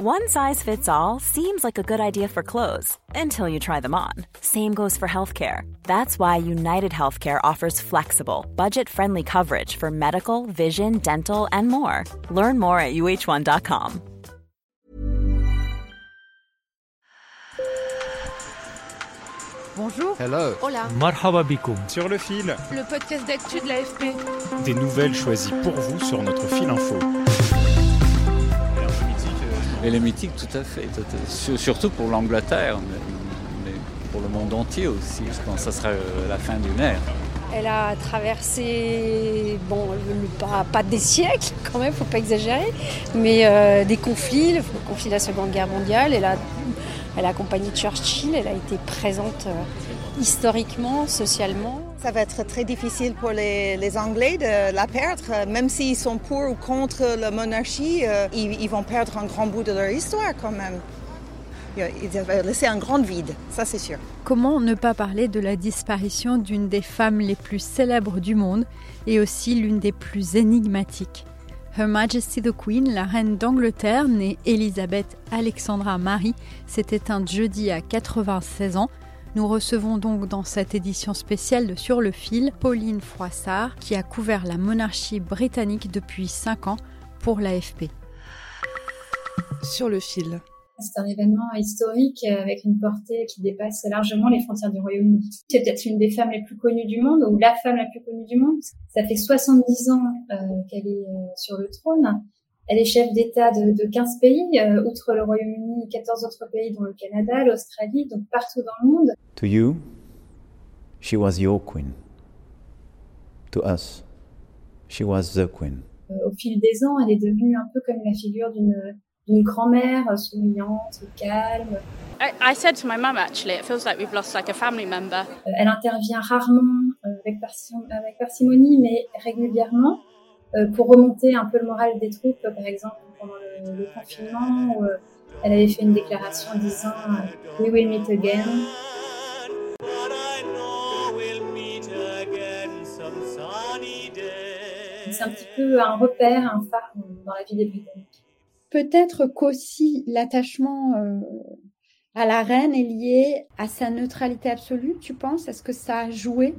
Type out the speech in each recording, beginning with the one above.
One size fits all seems like a good idea for clothes until you try them on. Same goes for healthcare. That's why United Healthcare offers flexible, budget friendly coverage for medical, vision, dental, and more. Learn more at uh1.com. Bonjour. Hello. Hola. Marhaba Sur le fil. Le podcast d'actu de l'AFP. Des nouvelles choisies pour vous sur notre fil info. Et les mythiques, tout à fait. Surtout pour l'Angleterre, mais, pour le monde entier aussi. Je pense que ça serait euh, la fin d'une ère. Elle a traversé, bon, pas, pas, des siècles quand même, faut pas exagérer, mais euh, des conflits, le conflit de la Seconde Guerre mondiale. Elle a, elle a accompagné Churchill, elle a été présente euh, historiquement, socialement. Ça va être très difficile pour les, Anglais de la perdre, même s'ils sont pour ou contre la monarchie, euh, ils, vont perdre un grand bout de leur histoire quand même. Ils vont laisser un grand vide, ça c'est sûr. Comment ne pas parler de la disparition d'une des femmes les plus célèbres du monde et aussi l'une des plus énigmatiques? Her Majesty the Queen, la reine d'Angleterre, née Elisabeth Alexandra Marie, s'est éteinte jeudi à 96 ans nous recevons donc dans cette édition spéciale de Sur le fil Pauline Froissart qui a couvert la monarchie britannique depuis 5 ans pour l'AFP. Sur le fil. C'est un événement historique avec une portée qui dépasse largement les frontières du Royaume-Uni. C'est peut-être une des femmes les plus connues du monde, ou la femme la plus connue du monde. Ça fait 70 ans euh, qu'elle est euh, sur le trône. Elle est chef d'État de, de 15 pays, euh, outre le Royaume-Uni, 14 autres pays dont le Canada, l'Australie, donc partout dans le monde. To you, she was your queen. To us, she was the queen. Euh, au fil des ans, elle est devenue un peu comme la figure d'une d'une grand-mère euh, souriante, calme. I, I said to my mum actually, it feels like we've lost like a family member. elle intervient rarement avec, avec parcimonie, mais régulièrement. Euh, pour remonter un peu le moral des troupes, par exemple pendant le, confinement, où euh, elle avait fait une déclaration disant euh, We will meet again. C'est un petit peu un repère, un phare dans la vie des Britanniques. Peut-être qu'aussi l'attachement à la reine est lié à sa neutralité absolue, tu penses? Est-ce que ça a joué?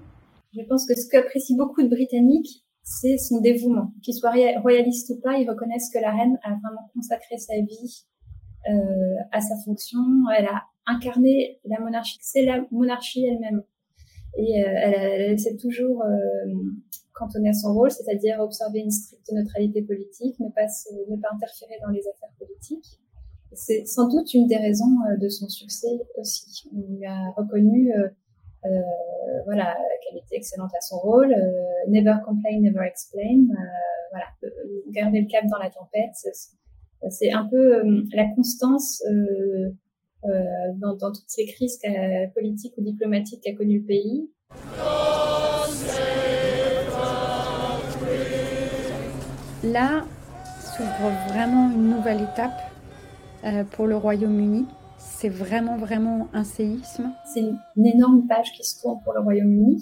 Je pense que ce qu'apprécient beaucoup de Britanniques, c'est son dévouement. Qu'il soit royaliste ou pas, ils reconnaissent que la reine a vraiment consacré sa vie euh, à sa fonction. Elle a incarné la monarchie. C'est la monarchie elle-même. Et euh, elle, s'est toujours euh, cantonnée à son rôle, c'est-à-dire observer une stricte neutralité politique, ne pas, ne pas interférer dans les affaires politiques. C'est sans doute une des raisons euh, de son succès aussi. On lui a reconnu euh, euh, voilà, qu'elle était excellente à son rôle. Never complain, never explain. Euh, voilà, garder le cap dans la tempête. C'est un peu la constance dans, dans, toutes ces crises politiques ou diplomatiques qu'a connu le pays. Là s'ouvre vraiment une nouvelle étape pour le Royaume-Uni c'est vraiment, vraiment un séisme. C'est une, énorme page qui se tourne pour le Royaume-Uni.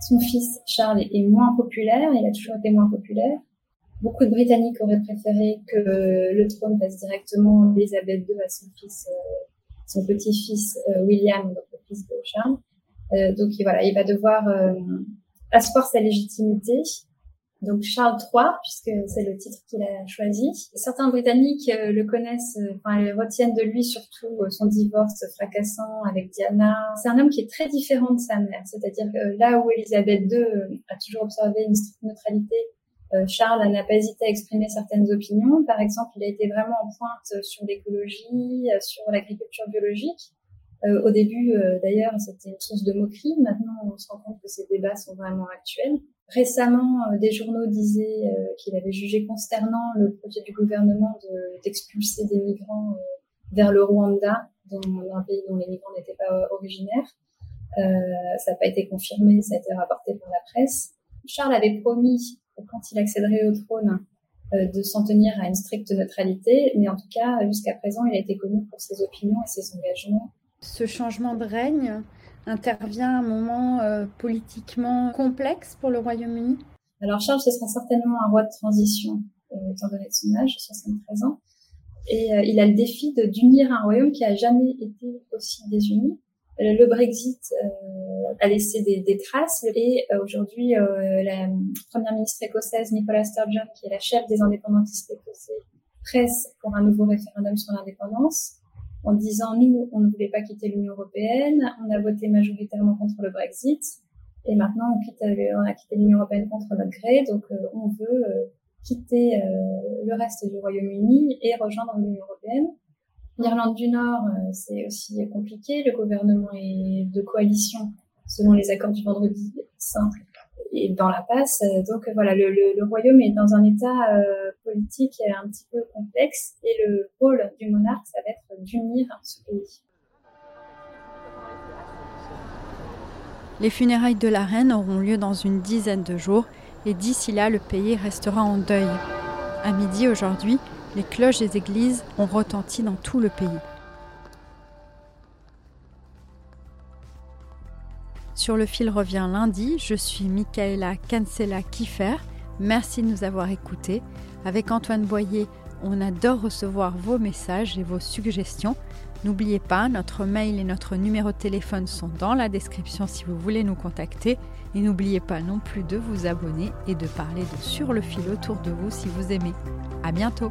Son fils Charles est moins populaire, il a toujours été moins populaire. Beaucoup de Britanniques auraient préféré que le trône passe directement d'Elisabeth II à son fils, euh, son petit-fils euh, William, donc le fils de Charles. Euh, donc voilà, il va devoir asseoir sa légitimité donc Charles III, puisque c'est le titre qu'il a choisi. Certains Britanniques euh, le connaissent, euh, enfin retiennent de lui surtout euh, son divorce fracassant avec Diana. C'est un homme qui est très différent de sa mère, c'est-à-dire que là où Elisabeth II a toujours observé une stricte neutralité, Charles n'a pas hésité à exprimer certaines opinions. Par exemple, il a été vraiment en pointe sur l'écologie, sur l'agriculture biologique. Au début, d'ailleurs, c'était une source de moquerie. Maintenant, on se rend compte que ces débats sont vraiment actuels. Récemment, euh, des journaux disaient euh, qu'il avait jugé consternant le projet du gouvernement d'expulser des migrants euh, vers le Rwanda, dans un pays dont les migrants n'étaient pas originaires. ça n'a pas été confirmé, ça a été rapporté par la presse. Charles avait promis, quand il accéderait au trône, de s'en tenir à une stricte neutralité, mais en tout cas, jusqu'à présent, il a été connu pour ses opinions et ses engagements. Ce changement de règne, intervient à un moment euh, politiquement complexe pour le Royaume-Uni? Alors Charles, ce sera certainement un roi de transition, euh, étant donné son âge, 73 ans. Et euh, il a le défi d'unir un royaume qui a jamais été aussi désuni. Le Brexit a laissé des, traces et aujourd'hui la première ministre écossaise Nicola Sturgeon, qui est la chef des indépendantistes écossais, presse pour un nouveau référendum sur l'indépendance en disant nous on ne voulait pas quitter l'Union européenne, on a voté majoritairement contre le Brexit et maintenant on quitte on a quitté l'Union européenne contre notre gré donc on veut quitter euh, le reste du Royaume-Uni et rejoindre l'Union européenne. L'Irlande du Nord, euh, c'est aussi compliqué. Le gouvernement est de coalition selon les accords du vendredi saint et dans la passe. Donc voilà, le, le, royaume est dans un état euh, politique un petit peu complexe et le rôle du monarque, ça va être d'unir ce pays. Les funérailles de la reine auront lieu dans une dizaine de jours et d'ici là le pays restera en deuil. À midi aujourd'hui, les cloches des églises ont retenti dans tout le pays. Sur le fil revient lundi, je suis Michaela Cancela Kiffer. Merci de nous avoir écoutés. Avec Antoine Boyer, on adore recevoir vos messages et vos suggestions. N'oubliez pas, notre mail et notre numéro de téléphone sont dans la description si vous voulez nous contacter. Et n'oubliez pas non plus de vous abonner et de parler de Sur le fil autour de vous si vous aimez. À bientôt!